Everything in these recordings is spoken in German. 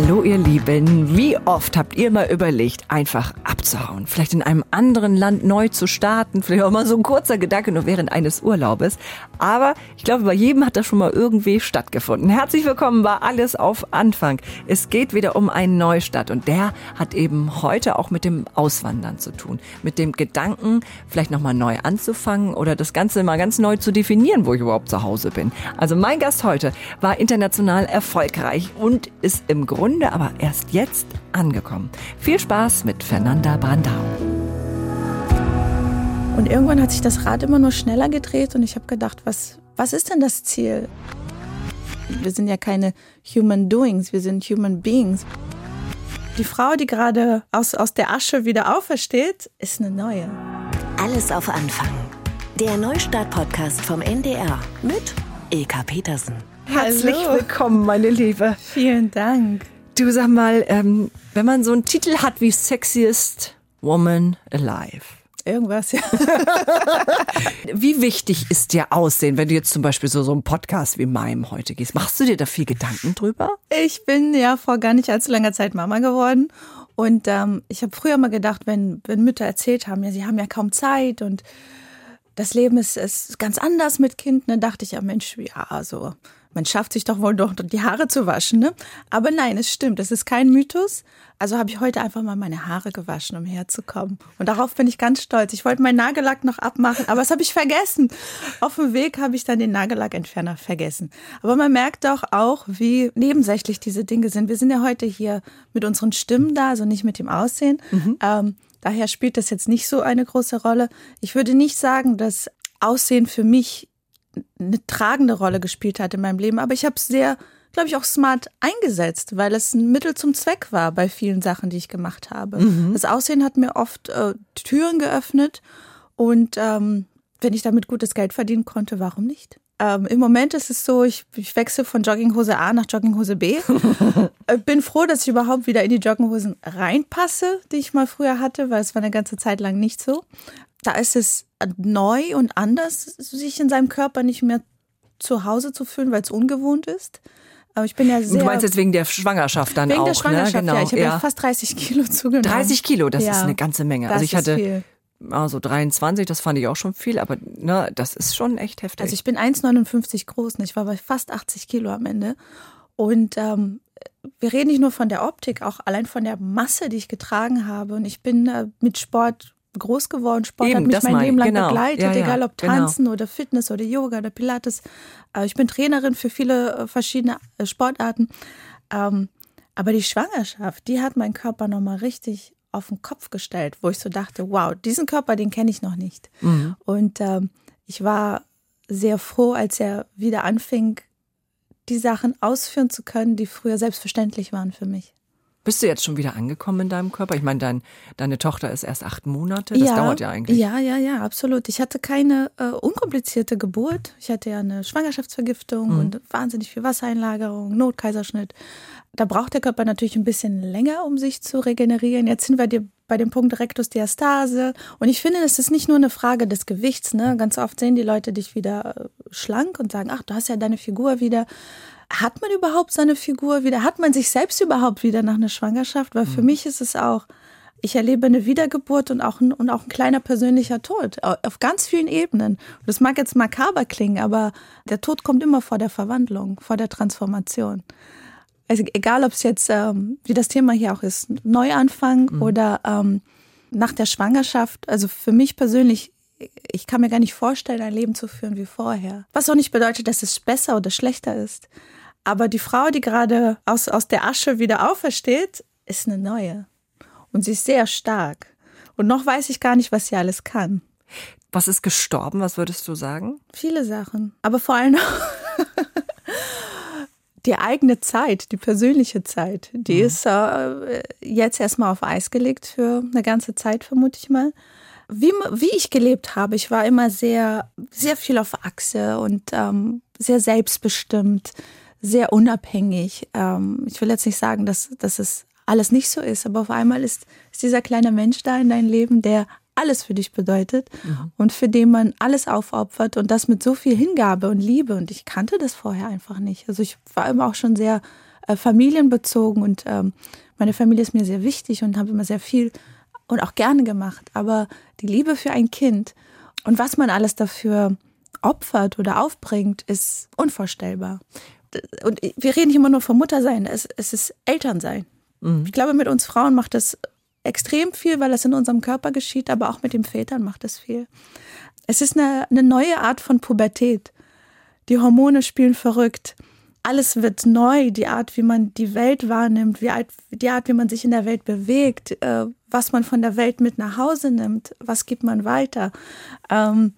Hallo ihr Lieben, wie oft habt ihr mal überlegt, einfach abzuhauen, vielleicht in einem anderen Land neu zu starten, vielleicht auch mal so ein kurzer Gedanke nur während eines Urlaubes. Aber ich glaube, bei jedem hat das schon mal irgendwie stattgefunden. Herzlich willkommen bei Alles auf Anfang. Es geht wieder um einen Neustart und der hat eben heute auch mit dem Auswandern zu tun, mit dem Gedanken, vielleicht nochmal neu anzufangen oder das Ganze mal ganz neu zu definieren, wo ich überhaupt zu Hause bin. Also mein Gast heute war international erfolgreich und ist im Grunde Grunde aber erst jetzt angekommen. Viel Spaß mit Fernanda Brandau. Und irgendwann hat sich das Rad immer nur schneller gedreht und ich habe gedacht, was, was ist denn das Ziel? Wir sind ja keine Human Doings, wir sind Human Beings. Die Frau, die gerade aus, aus der Asche wieder aufersteht, ist eine neue. Alles auf Anfang. Der Neustart-Podcast vom NDR mit Ilka Petersen. Herzlich Hallo. willkommen, meine Liebe. Vielen Dank. Du sag mal, ähm, wenn man so einen Titel hat wie Sexiest Woman Alive. Irgendwas, ja. wie wichtig ist dir Aussehen, wenn du jetzt zum Beispiel so, so einen Podcast wie meinem heute gehst? Machst du dir da viel Gedanken drüber? Ich bin ja vor gar nicht allzu langer Zeit Mama geworden. Und ähm, ich habe früher mal gedacht, wenn, wenn Mütter erzählt haben, ja, sie haben ja kaum Zeit und das Leben ist, ist ganz anders mit Kind, dann dachte ich ja, Mensch, ja, so man schafft sich doch wohl doch die Haare zu waschen, ne? Aber nein, es stimmt, es ist kein Mythos. Also habe ich heute einfach mal meine Haare gewaschen, um herzukommen. Und darauf bin ich ganz stolz. Ich wollte meinen Nagellack noch abmachen, aber das habe ich vergessen. Auf dem Weg habe ich dann den Nagellackentferner vergessen. Aber man merkt doch auch, wie nebensächlich diese Dinge sind. Wir sind ja heute hier mit unseren Stimmen da, also nicht mit dem Aussehen. Mhm. Ähm, daher spielt das jetzt nicht so eine große Rolle. Ich würde nicht sagen, dass Aussehen für mich eine tragende Rolle gespielt hat in meinem Leben. Aber ich habe es sehr, glaube ich, auch smart eingesetzt, weil es ein Mittel zum Zweck war bei vielen Sachen, die ich gemacht habe. Mhm. Das Aussehen hat mir oft äh, Türen geöffnet und ähm, wenn ich damit gutes Geld verdienen konnte, warum nicht? Ähm, Im Moment ist es so, ich, ich wechsle von Jogginghose A nach Jogginghose B. Äh, bin froh, dass ich überhaupt wieder in die Jogginghosen reinpasse, die ich mal früher hatte, weil es war eine ganze Zeit lang nicht so da ist es neu und anders, sich in seinem Körper nicht mehr zu Hause zu fühlen, weil es ungewohnt ist. Aber ich bin ja sehr. Du meinst jetzt wegen der Schwangerschaft dann wegen auch, der ne? Schwangerschaft, ne? Genau. Ja, ich habe ja. ja. fast 30 Kilo zugenommen. 30 Kilo, das ja. ist eine ganze Menge. also ich hatte viel. also 23, das fand ich auch schon viel, aber ne, das ist schon echt heftig. Also ich bin 1,59 groß und ich war bei fast 80 Kilo am Ende. Und ähm, wir reden nicht nur von der Optik, auch allein von der Masse, die ich getragen habe. Und ich bin äh, mit Sport groß geworden. Sport Eben, hat mich mein Leben lang genau. begleitet, ja, ja, egal ob genau. Tanzen genau. oder Fitness oder Yoga oder Pilates. Äh, ich bin Trainerin für viele äh, verschiedene äh, Sportarten. Ähm, aber die Schwangerschaft, die hat meinen Körper nochmal richtig auf den Kopf gestellt, wo ich so dachte, wow, diesen Körper, den kenne ich noch nicht. Mhm. Und ähm, ich war sehr froh, als er wieder anfing, die Sachen ausführen zu können, die früher selbstverständlich waren für mich. Bist du jetzt schon wieder angekommen in deinem Körper? Ich meine, dein, deine Tochter ist erst acht Monate. Das ja, dauert ja eigentlich. Ja, ja, ja, absolut. Ich hatte keine äh, unkomplizierte Geburt. Ich hatte ja eine Schwangerschaftsvergiftung mhm. und wahnsinnig viel Wassereinlagerung, Notkaiserschnitt. Da braucht der Körper natürlich ein bisschen länger, um sich zu regenerieren. Jetzt sind wir bei dem Punkt Rektusdiastase. Und ich finde, es ist nicht nur eine Frage des Gewichts. Ne? Ganz oft sehen die Leute dich wieder äh, schlank und sagen, ach, du hast ja deine Figur wieder hat man überhaupt seine Figur wieder? Hat man sich selbst überhaupt wieder nach einer Schwangerschaft? Weil für mhm. mich ist es auch, ich erlebe eine Wiedergeburt und auch ein, und auch ein kleiner persönlicher Tod auf ganz vielen Ebenen. Das mag jetzt makaber klingen, aber der Tod kommt immer vor der Verwandlung, vor der Transformation. Also egal, ob es jetzt, ähm, wie das Thema hier auch ist, Neuanfang mhm. oder ähm, nach der Schwangerschaft. Also für mich persönlich, ich kann mir gar nicht vorstellen, ein Leben zu führen wie vorher. Was auch nicht bedeutet, dass es besser oder schlechter ist. Aber die Frau, die gerade aus, aus der Asche wieder aufersteht, ist eine neue. Und sie ist sehr stark. Und noch weiß ich gar nicht, was sie alles kann. Was ist gestorben? Was würdest du sagen? Viele Sachen. Aber vor allem die eigene Zeit, die persönliche Zeit, die mhm. ist äh, jetzt erstmal auf Eis gelegt für eine ganze Zeit, vermute ich mal. Wie, wie ich gelebt habe, ich war immer sehr, sehr viel auf Achse und ähm, sehr selbstbestimmt, sehr unabhängig. Ähm, ich will jetzt nicht sagen, dass, dass es alles nicht so ist, aber auf einmal ist, ist dieser kleine Mensch da in deinem Leben, der alles für dich bedeutet mhm. und für den man alles aufopfert und das mit so viel Hingabe und Liebe. Und ich kannte das vorher einfach nicht. Also ich war immer auch schon sehr äh, familienbezogen und ähm, meine Familie ist mir sehr wichtig und habe immer sehr viel und auch gerne gemacht. Aber die Liebe für ein Kind und was man alles dafür opfert oder aufbringt, ist unvorstellbar. Und wir reden nicht immer nur vom Muttersein, es, es ist Elternsein. Mhm. Ich glaube, mit uns Frauen macht das extrem viel, weil das in unserem Körper geschieht, aber auch mit den Vätern macht es viel. Es ist eine, eine neue Art von Pubertät. Die Hormone spielen verrückt. Alles wird neu, die Art, wie man die Welt wahrnimmt, die Art, wie man sich in der Welt bewegt, äh, was man von der Welt mit nach Hause nimmt, was gibt man weiter. Ähm,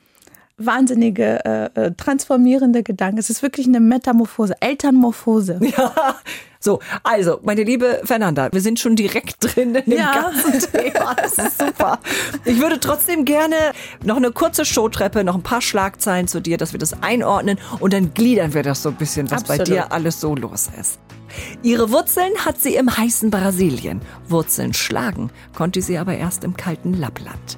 wahnsinnige, äh, äh, transformierende Gedanken. Es ist wirklich eine Metamorphose, Elternmorphose. Ja, so, also, meine liebe Fernanda, wir sind schon direkt drin in dem ja. ganzen Thema. Das ist super. Ich würde trotzdem gerne noch eine kurze Showtreppe, noch ein paar Schlagzeilen zu dir, dass wir das einordnen und dann gliedern wir das so ein bisschen, was Absolut. bei dir alles so los ist. Ihre Wurzeln hat sie im heißen Brasilien. Wurzeln schlagen konnte sie aber erst im kalten Lappland.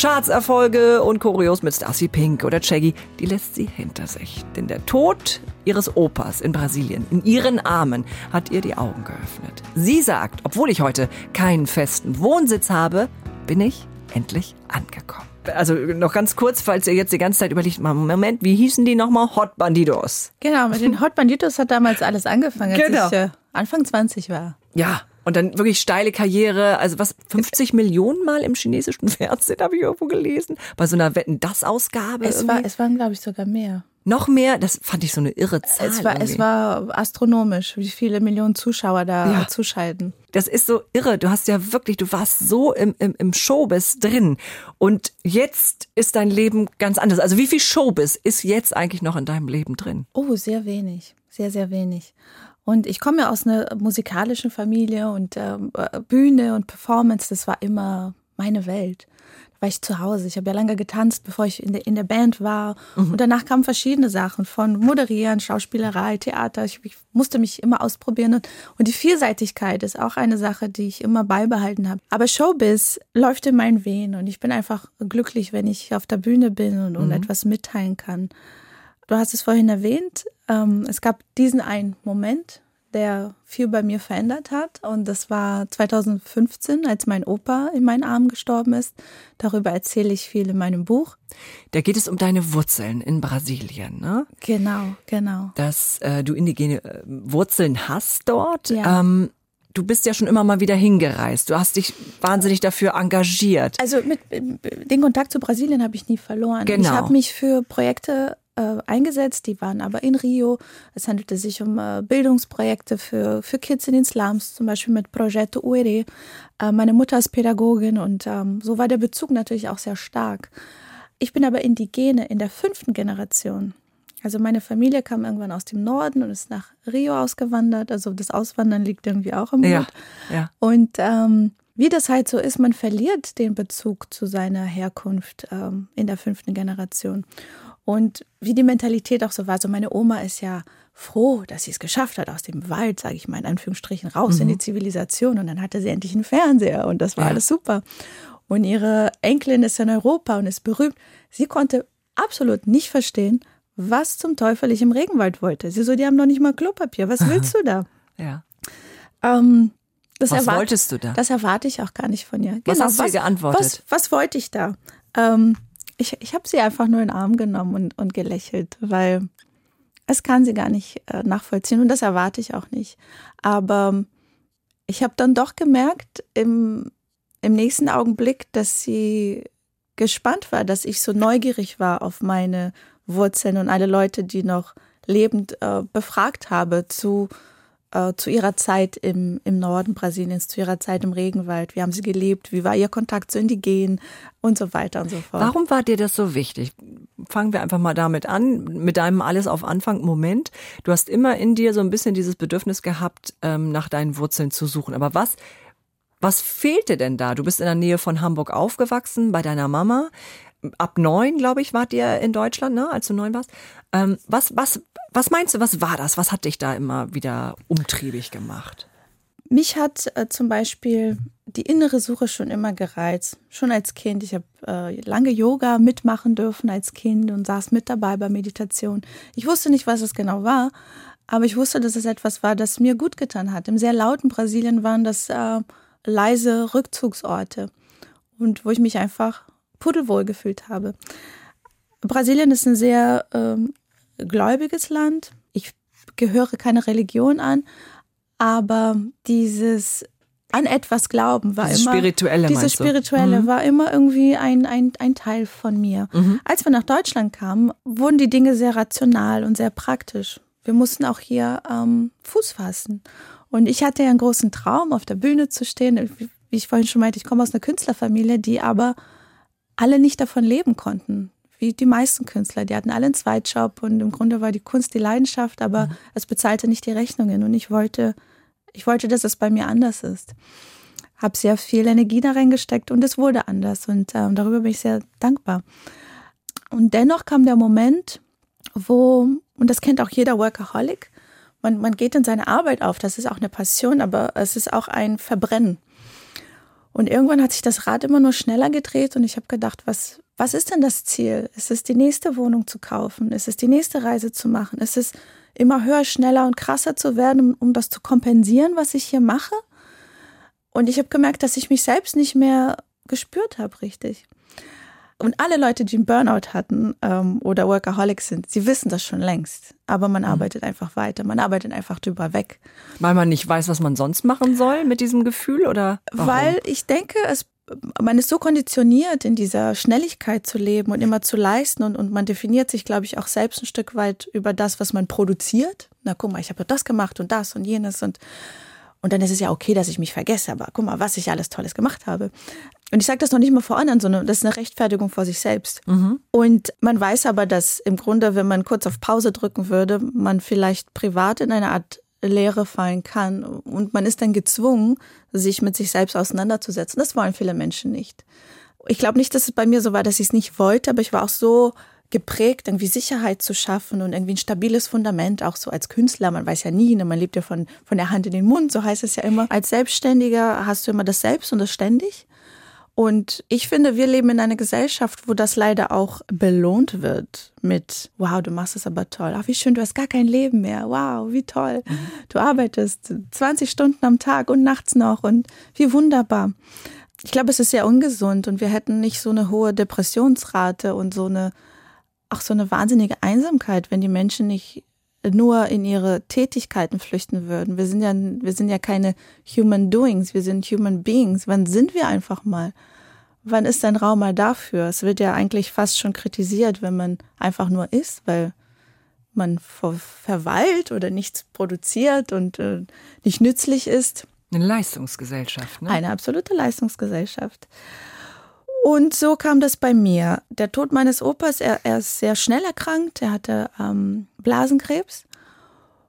Chartserfolge und Choreos mit Stacy Pink oder Shaggy, die lässt sie hinter sich. Denn der Tod ihres Opas in Brasilien, in ihren Armen, hat ihr die Augen geöffnet. Sie sagt, obwohl ich heute keinen festen Wohnsitz habe, bin ich endlich angekommen. Also noch ganz kurz, falls ihr jetzt die ganze Zeit überlegt, Moment, wie hießen die nochmal? Hot Bandidos. Genau, mit den Hot Bandidos hat damals alles angefangen, als genau. ich äh, Anfang 20 war. Ja, und dann wirklich steile Karriere, also was, 50 Millionen Mal im chinesischen Fernsehen, habe ich irgendwo gelesen. Bei so einer Wetten-Das-Ausgabe. Es, war, es waren, glaube ich, sogar mehr. Noch mehr, das fand ich so eine irre Zahl. Es war, es war astronomisch, wie viele Millionen Zuschauer da ja. zuschalten. Das ist so irre. Du hast ja wirklich, du warst so im, im, im Showbiz drin. Und jetzt ist dein Leben ganz anders. Also wie viel Showbiz ist jetzt eigentlich noch in deinem Leben drin? Oh, sehr wenig. Sehr, sehr wenig. Und ich komme ja aus einer musikalischen Familie und äh, Bühne und Performance, das war immer meine Welt. Da war ich zu Hause. Ich habe ja lange getanzt, bevor ich in der, in der Band war. Mhm. Und danach kamen verschiedene Sachen von Moderieren, Schauspielerei, Theater. Ich, ich musste mich immer ausprobieren. Und, und die Vielseitigkeit ist auch eine Sache, die ich immer beibehalten habe. Aber Showbiz läuft in meinen Venen und ich bin einfach glücklich, wenn ich auf der Bühne bin und, und mhm. etwas mitteilen kann. Du hast es vorhin erwähnt, ähm, es gab diesen einen Moment, der viel bei mir verändert hat. Und das war 2015, als mein Opa in meinen Armen gestorben ist. Darüber erzähle ich viel in meinem Buch. Da geht es um deine Wurzeln in Brasilien, ne? Genau, genau. Dass äh, du indigene äh, Wurzeln hast dort. Ja. Ähm, du bist ja schon immer mal wieder hingereist. Du hast dich wahnsinnig dafür engagiert. Also mit den Kontakt zu Brasilien habe ich nie verloren. Genau. Ich habe mich für Projekte äh, eingesetzt, die waren aber in Rio. Es handelte sich um äh, Bildungsprojekte für, für Kids in den Slums, zum Beispiel mit Progetto UERE. Äh, meine Mutter ist Pädagogin und ähm, so war der Bezug natürlich auch sehr stark. Ich bin aber Indigene in der fünften Generation. Also meine Familie kam irgendwann aus dem Norden und ist nach Rio ausgewandert. Also das Auswandern liegt irgendwie auch im Blut. Ja, ja. Und ähm, wie das halt so ist, man verliert den Bezug zu seiner Herkunft ähm, in der fünften Generation. Und wie die Mentalität auch so war. So meine Oma ist ja froh, dass sie es geschafft hat, aus dem Wald, sage ich mal in Anführungsstrichen, raus mhm. in die Zivilisation. Und dann hatte sie endlich einen Fernseher und das war ja. alles super. Und ihre Enkelin ist in Europa und ist berühmt. Sie konnte absolut nicht verstehen, was zum Teufel ich im Regenwald wollte. Sie so, die haben noch nicht mal Klopapier. Was willst du da? ja. Ähm, was erwart- wolltest du da? Das erwarte ich auch gar nicht von ihr. Was genau, hast du was, geantwortet? Was, was wollte ich da? Ähm, ich, ich habe sie einfach nur in den Arm genommen und, und gelächelt, weil es kann sie gar nicht äh, nachvollziehen und das erwarte ich auch nicht. Aber ich habe dann doch gemerkt im, im nächsten Augenblick, dass sie gespannt war, dass ich so neugierig war auf meine Wurzeln und alle Leute, die noch lebend äh, befragt habe zu äh, zu ihrer Zeit im, im Norden Brasiliens, zu ihrer Zeit im Regenwald. Wie haben sie gelebt? Wie war ihr Kontakt zu Indigenen und so weiter und so fort. Warum war dir das so wichtig? Fangen wir einfach mal damit an, mit deinem Alles auf Anfang Moment. Du hast immer in dir so ein bisschen dieses Bedürfnis gehabt, ähm, nach deinen Wurzeln zu suchen. Aber was, was fehlte denn da? Du bist in der Nähe von Hamburg aufgewachsen, bei deiner Mama ab neun, glaube ich, wart ihr in Deutschland, ne, als du neun warst. Ähm, was, was, was meinst du, was war das? Was hat dich da immer wieder umtriebig gemacht? Mich hat äh, zum Beispiel die innere Suche schon immer gereizt. Schon als Kind. Ich habe äh, lange Yoga mitmachen dürfen als Kind und saß mit dabei bei Meditation. Ich wusste nicht, was es genau war, Aber ich wusste, dass es etwas war, das mir gut getan hat. Im sehr lauten Brasilien waren das äh, leise Rückzugsorte und wo ich mich einfach pudelwohl gefühlt habe. Brasilien ist ein sehr ähm, gläubiges Land. Ich gehöre keine Religion an, aber dieses an etwas glauben war dieses immer spirituelle dieses spirituelle mhm. war immer irgendwie ein, ein, ein Teil von mir. Mhm. Als wir nach Deutschland kamen, wurden die Dinge sehr rational und sehr praktisch. Wir mussten auch hier ähm, Fuß fassen. Und ich hatte ja einen großen Traum, auf der Bühne zu stehen. Wie ich vorhin schon meinte, ich komme aus einer Künstlerfamilie, die aber alle nicht davon leben konnten. Wie die meisten Künstler. Die hatten alle einen Zweitjob und im Grunde war die Kunst die Leidenschaft, aber mhm. es bezahlte nicht die Rechnungen. Und ich wollte ich wollte, dass es bei mir anders ist. Habe sehr viel Energie da reingesteckt und es wurde anders und äh, darüber bin ich sehr dankbar. Und dennoch kam der Moment, wo, und das kennt auch jeder Workaholic, man, man geht in seine Arbeit auf, das ist auch eine Passion, aber es ist auch ein Verbrennen. Und irgendwann hat sich das Rad immer nur schneller gedreht und ich habe gedacht, was, was ist denn das Ziel? Ist es die nächste Wohnung zu kaufen? Ist es die nächste Reise zu machen? Ist es immer höher, schneller und krasser zu werden, um, um das zu kompensieren, was ich hier mache. Und ich habe gemerkt, dass ich mich selbst nicht mehr gespürt habe, richtig. Und alle Leute, die einen Burnout hatten ähm, oder Workaholics sind, sie wissen das schon längst. Aber man mhm. arbeitet einfach weiter. Man arbeitet einfach drüber weg. Weil man nicht weiß, was man sonst machen soll mit diesem Gefühl oder? Warum? Weil ich denke, es man ist so konditioniert, in dieser Schnelligkeit zu leben und immer zu leisten und, und man definiert sich, glaube ich, auch selbst ein Stück weit über das, was man produziert. Na, guck mal, ich habe das gemacht und das und jenes und und dann ist es ja okay, dass ich mich vergesse, aber guck mal, was ich alles Tolles gemacht habe. Und ich sage das noch nicht mal vor anderen, sondern das ist eine Rechtfertigung vor sich selbst. Mhm. Und man weiß aber, dass im Grunde, wenn man kurz auf Pause drücken würde, man vielleicht privat in eine Art Leere fallen kann. Und man ist dann gezwungen, sich mit sich selbst auseinanderzusetzen. Das wollen viele Menschen nicht. Ich glaube nicht, dass es bei mir so war, dass ich es nicht wollte, aber ich war auch so geprägt, irgendwie Sicherheit zu schaffen und irgendwie ein stabiles Fundament, auch so als Künstler. Man weiß ja nie, ne? man lebt ja von, von der Hand in den Mund, so heißt es ja immer. Als Selbstständiger hast du immer das Selbst und das Ständig. Und ich finde, wir leben in einer Gesellschaft, wo das leider auch belohnt wird mit, wow, du machst es aber toll. Ach, wie schön, du hast gar kein Leben mehr. Wow, wie toll. Mhm. Du arbeitest 20 Stunden am Tag und nachts noch und wie wunderbar. Ich glaube, es ist sehr ungesund und wir hätten nicht so eine hohe Depressionsrate und so eine, auch so eine wahnsinnige Einsamkeit, wenn die Menschen nicht nur in ihre Tätigkeiten flüchten würden. Wir sind ja, wir sind ja keine Human Doings, wir sind Human Beings. Wann sind wir einfach mal? Wann ist ein Raum mal dafür? Es wird ja eigentlich fast schon kritisiert, wenn man einfach nur ist, weil man verweilt oder nichts produziert und äh, nicht nützlich ist. Eine Leistungsgesellschaft, ne? Eine absolute Leistungsgesellschaft. Und so kam das bei mir. Der Tod meines Opas, er, er ist sehr schnell erkrankt. Er hatte ähm, Blasenkrebs,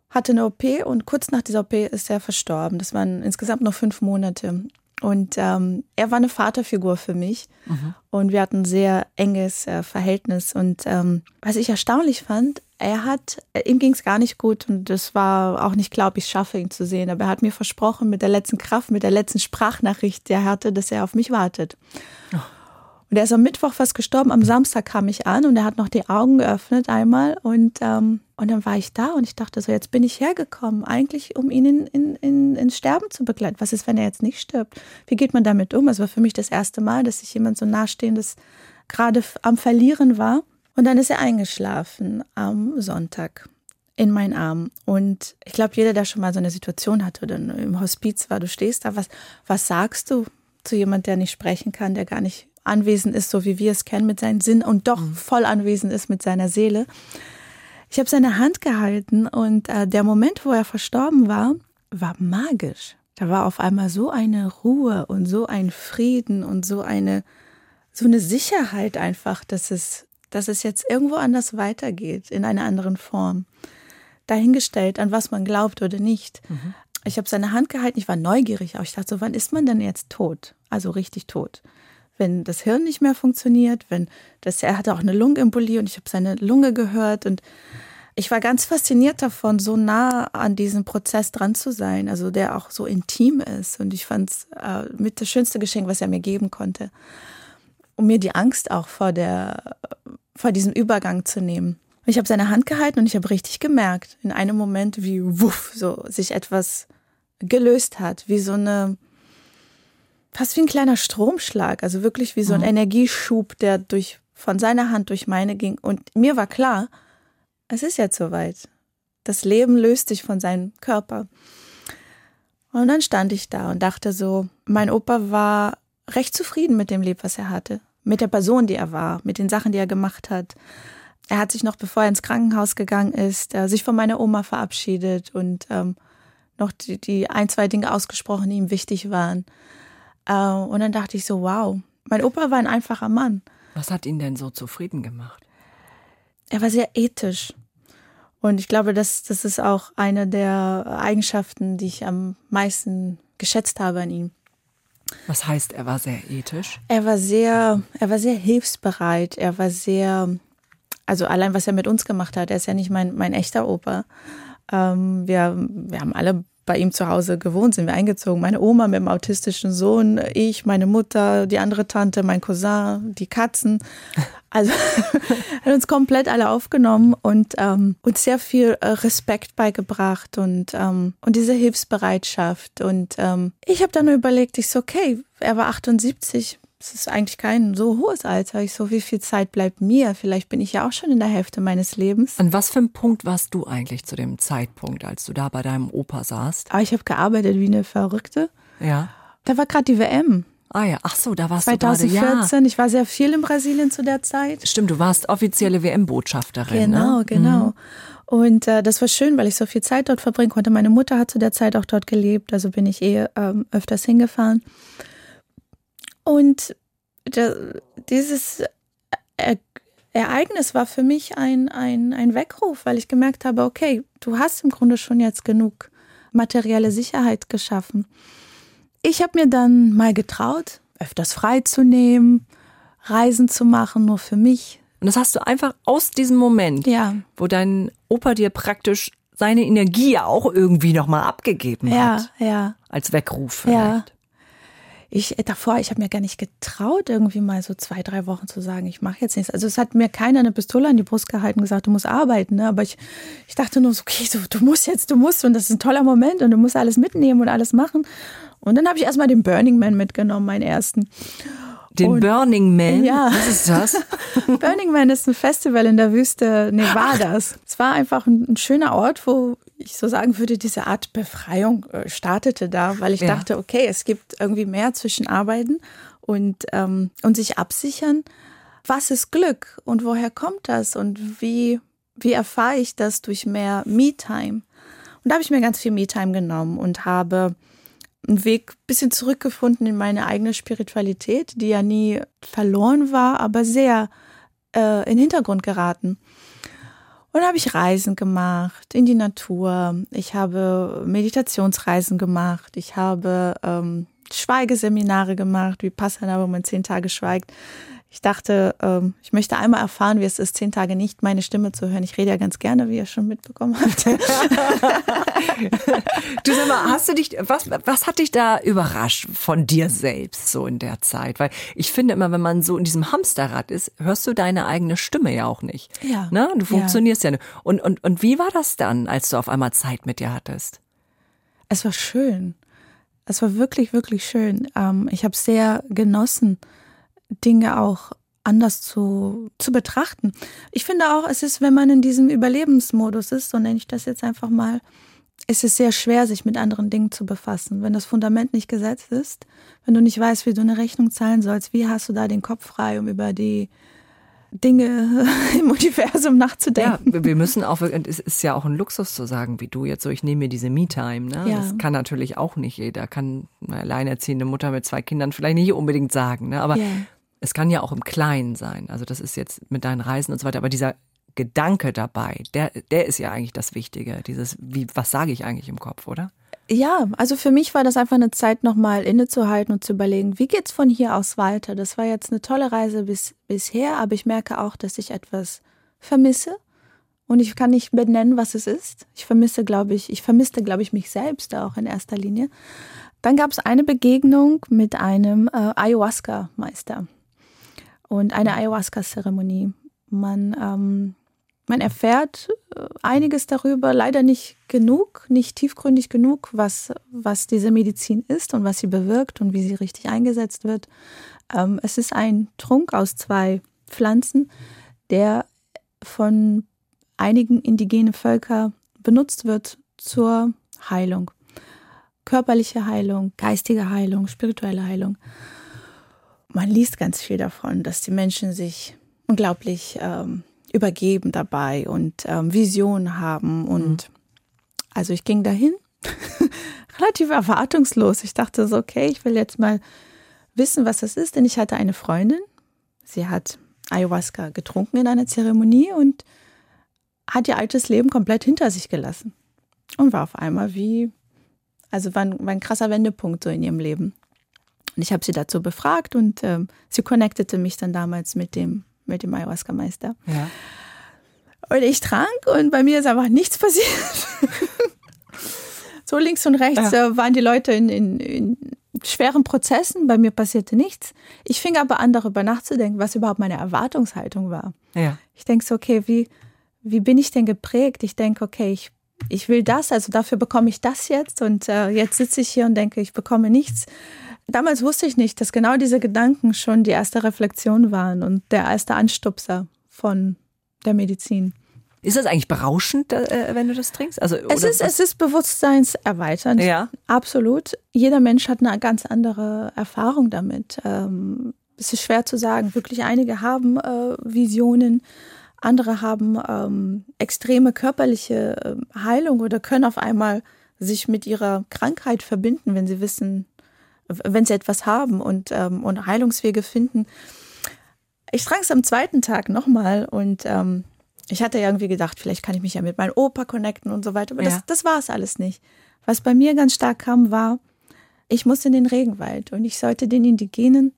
hatte eine OP und kurz nach dieser OP ist er verstorben. Das waren insgesamt noch fünf Monate. Und ähm, er war eine Vaterfigur für mich. Mhm. Und wir hatten ein sehr enges äh, Verhältnis. Und ähm, was ich erstaunlich fand, er hat, äh, ihm ging es gar nicht gut und es war auch nicht klar, ob ich es schaffe, ihn zu sehen. Aber er hat mir versprochen, mit der letzten Kraft, mit der letzten Sprachnachricht, die er hatte, dass er auf mich wartet. Oh. Und er ist am Mittwoch fast gestorben. Am Samstag kam ich an und er hat noch die Augen geöffnet einmal. Und, ähm, und dann war ich da und ich dachte so, jetzt bin ich hergekommen, eigentlich um ihn in, in, in, ins Sterben zu begleiten. Was ist, wenn er jetzt nicht stirbt? Wie geht man damit um? Es war für mich das erste Mal, dass ich jemand so nahestehendes gerade am Verlieren war. Und dann ist er eingeschlafen am Sonntag in meinen Arm. Und ich glaube, jeder, der schon mal so eine Situation hatte oder im Hospiz war, du stehst da, was, was sagst du zu jemand, der nicht sprechen kann, der gar nicht anwesend ist, so wie wir es kennen, mit seinem Sinn und doch mhm. voll anwesend ist mit seiner Seele. Ich habe seine Hand gehalten und äh, der Moment, wo er verstorben war, war magisch. Da war auf einmal so eine Ruhe und so ein Frieden und so eine so eine Sicherheit einfach, dass es dass es jetzt irgendwo anders weitergeht in einer anderen Form. Dahingestellt, an was man glaubt oder nicht. Mhm. Ich habe seine Hand gehalten, ich war neugierig, aber ich dachte so, wann ist man denn jetzt tot? Also richtig tot wenn das Hirn nicht mehr funktioniert, wenn das, er hatte auch eine Lungenembolie und ich habe seine Lunge gehört und ich war ganz fasziniert davon, so nah an diesem Prozess dran zu sein, also der auch so intim ist. Und ich fand es äh, mit das schönste Geschenk, was er mir geben konnte. Um mir die Angst auch vor der, vor diesem Übergang zu nehmen. Ich habe seine Hand gehalten und ich habe richtig gemerkt, in einem Moment, wie wuff, so sich etwas gelöst hat, wie so eine, fast wie ein kleiner Stromschlag, also wirklich wie so ein mhm. Energieschub, der durch, von seiner Hand durch meine ging. Und mir war klar, es ist jetzt soweit. Das Leben löst sich von seinem Körper. Und dann stand ich da und dachte so, mein Opa war recht zufrieden mit dem Leben, was er hatte, mit der Person, die er war, mit den Sachen, die er gemacht hat. Er hat sich noch, bevor er ins Krankenhaus gegangen ist, äh, sich von meiner Oma verabschiedet und ähm, noch die, die ein, zwei Dinge ausgesprochen, die ihm wichtig waren. Äh, und dann dachte ich so, wow, mein Opa war ein einfacher Mann. Was hat ihn denn so zufrieden gemacht? Er war sehr ethisch. Und ich glaube, das, das ist auch eine der Eigenschaften, die ich am meisten geschätzt habe an ihm. Was heißt, er war sehr ethisch? Er war sehr, er war sehr hilfsbereit. Er war sehr also allein was er mit uns gemacht hat, er ist ja nicht mein, mein echter Opa. Ähm, wir, wir haben alle bei ihm zu Hause gewohnt, sind wir eingezogen. Meine Oma mit dem autistischen Sohn, ich, meine Mutter, die andere Tante, mein Cousin, die Katzen. Also hat uns komplett alle aufgenommen und ähm, uns sehr viel äh, Respekt beigebracht und, ähm, und diese Hilfsbereitschaft. Und ähm, ich habe dann nur überlegt, ich so, okay, er war 78, es ist eigentlich kein so hohes Alter. Ich so, wie viel Zeit bleibt mir? Vielleicht bin ich ja auch schon in der Hälfte meines Lebens. An was für einem Punkt warst du eigentlich zu dem Zeitpunkt, als du da bei deinem Opa saßt? Aber ich habe gearbeitet wie eine Verrückte. Ja. Da war gerade die WM. Ah ja, ach so, da warst 2014, du 2014, ja. ich war sehr viel in Brasilien zu der Zeit. Stimmt, du warst offizielle WM-Botschafterin. Genau, ne? genau. Mhm. Und äh, das war schön, weil ich so viel Zeit dort verbringen konnte. Meine Mutter hat zu der Zeit auch dort gelebt, also bin ich eh ähm, öfters hingefahren. Und dieses Ereignis war für mich ein, ein, ein Weckruf, weil ich gemerkt habe, okay, du hast im Grunde schon jetzt genug materielle Sicherheit geschaffen. Ich habe mir dann mal getraut, öfters freizunehmen, Reisen zu machen, nur für mich. Und das hast du einfach aus diesem Moment, ja. wo dein Opa dir praktisch seine Energie auch irgendwie nochmal abgegeben ja, hat. Ja, ja. Als Weckruf vielleicht. Ja ich äh, davor, ich habe mir gar nicht getraut, irgendwie mal so zwei, drei Wochen zu sagen, ich mache jetzt nichts. Also es hat mir keiner eine Pistole an die Brust gehalten und gesagt, du musst arbeiten. Ne? Aber ich, ich dachte nur so, okay, so, du musst jetzt, du musst und das ist ein toller Moment und du musst alles mitnehmen und alles machen. Und dann habe ich erstmal den Burning Man mitgenommen, meinen ersten. Den und, Burning Man? Ja. Was ist das? Burning Man ist ein Festival in der Wüste Nevadas. Ach. Es war einfach ein, ein, schöner Ort, wo ich so sagen würde, diese Art Befreiung äh, startete da, weil ich ja. dachte, okay, es gibt irgendwie mehr zwischen Arbeiten und, ähm, und sich absichern. Was ist Glück und woher kommt das und wie, wie erfahre ich das durch mehr Me-Time? Und da habe ich mir ganz viel Me-Time genommen und habe einen Weg ein bisschen zurückgefunden in meine eigene Spiritualität, die ja nie verloren war, aber sehr äh, in den Hintergrund geraten. Und habe ich Reisen gemacht in die Natur. Ich habe Meditationsreisen gemacht. Ich habe ähm, Schweigeseminare gemacht, wie Passana, wo man zehn Tage schweigt. Ich dachte, ähm, ich möchte einmal erfahren, wie es ist, zehn Tage nicht meine Stimme zu hören. Ich rede ja ganz gerne, wie ihr schon mitbekommen habt. du sag mal, hast du dich, was, was hat dich da überrascht von dir selbst so in der Zeit? Weil ich finde immer, wenn man so in diesem Hamsterrad ist, hörst du deine eigene Stimme ja auch nicht. Ja. Ne? Du funktionierst ja. ja nicht. Und, und, und wie war das dann, als du auf einmal Zeit mit dir hattest? Es war schön. Es war wirklich, wirklich schön. Ähm, ich habe sehr genossen Dinge auch anders zu, zu betrachten. Ich finde auch, es ist, wenn man in diesem Überlebensmodus ist, so nenne ich das jetzt einfach mal, ist es sehr schwer, sich mit anderen Dingen zu befassen. Wenn das Fundament nicht gesetzt ist, wenn du nicht weißt, wie du eine Rechnung zahlen sollst, wie hast du da den Kopf frei, um über die Dinge im Universum nachzudenken. Ja, wir müssen auch, es ist ja auch ein Luxus zu sagen, wie du jetzt so, ich nehme mir diese Me-Time. Ne? Ja. Das kann natürlich auch nicht jeder, kann eine alleinerziehende Mutter mit zwei Kindern vielleicht nicht unbedingt sagen. Ne? Aber ja es kann ja auch im Kleinen sein. Also das ist jetzt mit deinen Reisen und so weiter, aber dieser Gedanke dabei, der, der ist ja eigentlich das Wichtige. Dieses, wie, was sage ich eigentlich im Kopf, oder? Ja, also für mich war das einfach eine Zeit, nochmal innezuhalten und zu überlegen, wie geht's von hier aus weiter? Das war jetzt eine tolle Reise bis, bisher, aber ich merke auch, dass ich etwas vermisse. Und ich kann nicht benennen, was es ist. Ich vermisse, glaube ich, ich vermisste, glaube ich, mich selbst auch in erster Linie. Dann gab es eine Begegnung mit einem äh, Ayahuasca-Meister und eine Ayahuasca-Zeremonie. Man, ähm, man erfährt äh, einiges darüber, leider nicht genug, nicht tiefgründig genug, was, was diese Medizin ist und was sie bewirkt und wie sie richtig eingesetzt wird. Ähm, es ist ein Trunk aus zwei Pflanzen, der von einigen indigenen Völkern benutzt wird zur Heilung. Körperliche Heilung, geistige Heilung, spirituelle Heilung. Man liest ganz viel davon, dass die Menschen sich unglaublich ähm, übergeben dabei und ähm, Visionen haben. Und mhm. also ich ging dahin, relativ erwartungslos. Ich dachte so, okay, ich will jetzt mal wissen, was das ist, denn ich hatte eine Freundin. Sie hat Ayahuasca getrunken in einer Zeremonie und hat ihr altes Leben komplett hinter sich gelassen. Und war auf einmal wie, also war ein, war ein krasser Wendepunkt so in ihrem Leben. Und ich habe sie dazu befragt und ähm, sie connectete mich dann damals mit dem mit dem Ayahuasca-Meister. Ja. Und ich trank und bei mir ist einfach nichts passiert. so links und rechts ja. waren die Leute in, in, in schweren Prozessen. Bei mir passierte nichts. Ich fing aber an, darüber nachzudenken, was überhaupt meine Erwartungshaltung war. Ja. Ich denke so, okay, wie, wie bin ich denn geprägt? Ich denke, okay, ich, ich will das, also dafür bekomme ich das jetzt. Und äh, jetzt sitze ich hier und denke, ich bekomme nichts damals wusste ich nicht, dass genau diese Gedanken schon die erste Reflexion waren und der erste Anstupser von der Medizin. Ist das eigentlich berauschend, äh, wenn du das trinkst? Also, es, ist, es ist bewusstseinserweiternd. Ja. Absolut. Jeder Mensch hat eine ganz andere Erfahrung damit. Ähm, es ist schwer zu sagen. Wirklich einige haben äh, Visionen, andere haben ähm, extreme körperliche äh, Heilung oder können auf einmal sich mit ihrer Krankheit verbinden, wenn sie wissen, wenn sie etwas haben und, ähm, und Heilungswege finden. Ich trank es am zweiten Tag nochmal und ähm, ich hatte irgendwie gedacht, vielleicht kann ich mich ja mit meinem Opa connecten und so weiter, aber ja. das, das war es alles nicht. Was bei mir ganz stark kam, war, ich musste in den Regenwald und ich sollte den Indigenen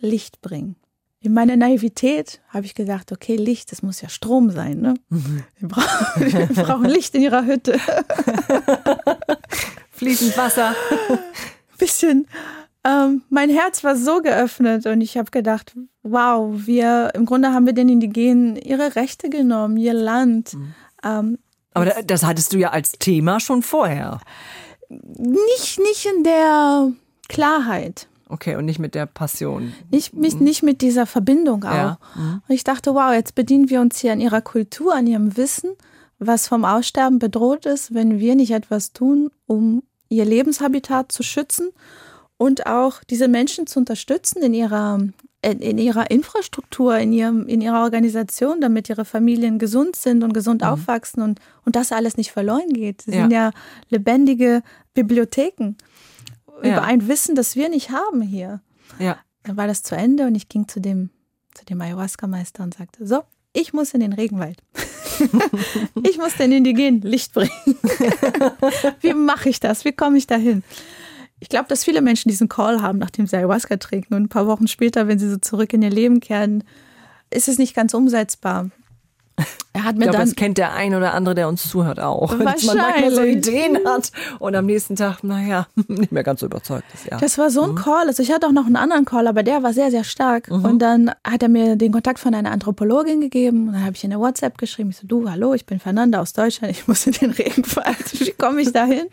Licht bringen. In meiner Naivität habe ich gedacht, okay, Licht, das muss ja Strom sein. Ne? Mhm. Wir, brauchen, wir brauchen Licht in ihrer Hütte. Fließend Wasser bisschen, ähm, mein Herz war so geöffnet und ich habe gedacht, wow, wir, im Grunde haben wir den Indigenen ihre Rechte genommen, ihr Land. Mhm. Ähm, Aber das hattest du ja als Thema schon vorher. Nicht, nicht in der Klarheit. Okay, und nicht mit der Passion. Nicht, nicht, mhm. nicht mit dieser Verbindung auch. Ja. Mhm. Und ich dachte, wow, jetzt bedienen wir uns hier an ihrer Kultur, an ihrem Wissen, was vom Aussterben bedroht ist, wenn wir nicht etwas tun, um ihr Lebenshabitat zu schützen und auch diese Menschen zu unterstützen in ihrer in ihrer Infrastruktur, in, ihrem, in ihrer Organisation, damit ihre Familien gesund sind und gesund mhm. aufwachsen und, und das alles nicht verloren geht. Sie ja. sind ja lebendige Bibliotheken ja. über ein Wissen, das wir nicht haben hier. Ja. Dann war das zu Ende und ich ging zu dem, zu dem Ayahuasca-Meister und sagte, so, ich muss in den Regenwald. ich muss den Indigenen Licht bringen. Wie mache ich das? Wie komme ich dahin? Ich glaube, dass viele Menschen diesen Call haben, nachdem sie Ayahuasca trinken. Und ein paar Wochen später, wenn sie so zurück in ihr Leben kehren, ist es nicht ganz umsetzbar. Er hat mir ich glaube, das kennt der ein oder andere, der uns zuhört auch. Wahrscheinlich. Man manchmal so Ideen hat und am nächsten Tag, naja, nicht mehr ganz so überzeugt ist. Ja. Das war so ein mhm. Call. Also ich hatte auch noch einen anderen Call, aber der war sehr, sehr stark. Mhm. Und dann hat er mir den Kontakt von einer Anthropologin gegeben und dann habe ich in der WhatsApp geschrieben. Ich so, du, hallo, ich bin Fernanda aus Deutschland, ich muss in den Regenwald. Wie komme ich da hin?